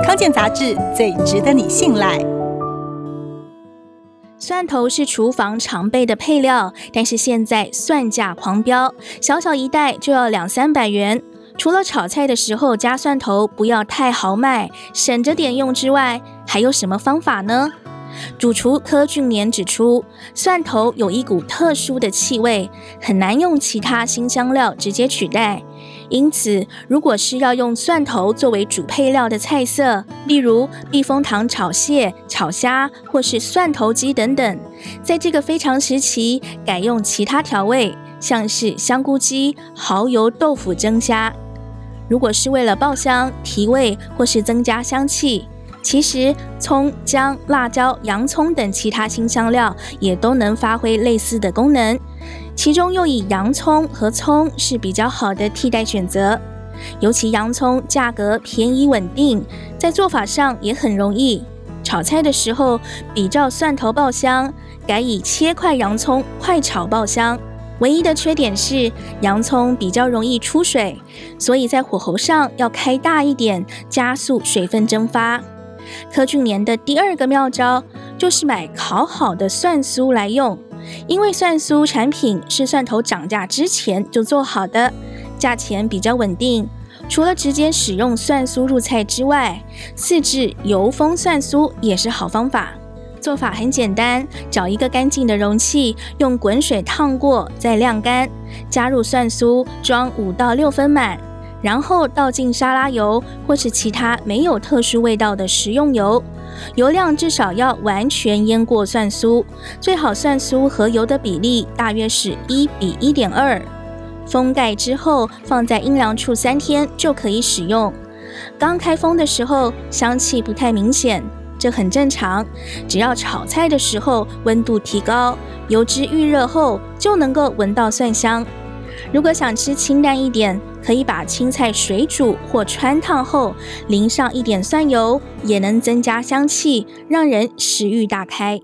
康健杂志最值得你信赖。蒜头是厨房常备的配料，但是现在蒜价狂飙，小小一袋就要两三百元。除了炒菜的时候加蒜头不要太豪迈，省着点用之外，还有什么方法呢？主厨柯俊年指出，蒜头有一股特殊的气味，很难用其他辛香料直接取代。因此，如果是要用蒜头作为主配料的菜色，例如避风塘炒蟹、炒虾，或是蒜头鸡等等，在这个非常时期，改用其他调味，像是香菇鸡、蚝油豆腐蒸虾。如果是为了爆香、提味或是增加香气，其实葱、姜、辣椒、洋葱等其他辛香料也都能发挥类似的功能。其中又以洋葱和葱是比较好的替代选择，尤其洋葱价格便宜稳定，在做法上也很容易。炒菜的时候比照蒜头爆香，改以切块洋葱快炒爆香。唯一的缺点是洋葱比较容易出水，所以在火候上要开大一点，加速水分蒸发。柯俊年的第二个妙招就是买烤好的蒜酥来用。因为蒜酥产品是蒜头涨价之前就做好的，价钱比较稳定。除了直接使用蒜酥入菜之外，自制油封蒜酥也是好方法。做法很简单，找一个干净的容器，用滚水烫过，再晾干，加入蒜酥，装五到六分满，然后倒进沙拉油或是其他没有特殊味道的食用油。油量至少要完全腌过蒜酥，最好蒜酥和油的比例大约是一比一点二。封盖之后，放在阴凉处三天就可以使用。刚开封的时候，香气不太明显，这很正常。只要炒菜的时候温度提高，油脂预热后，就能够闻到蒜香。如果想吃清淡一点，可以把青菜水煮或穿烫后淋上一点蒜油，也能增加香气，让人食欲大开。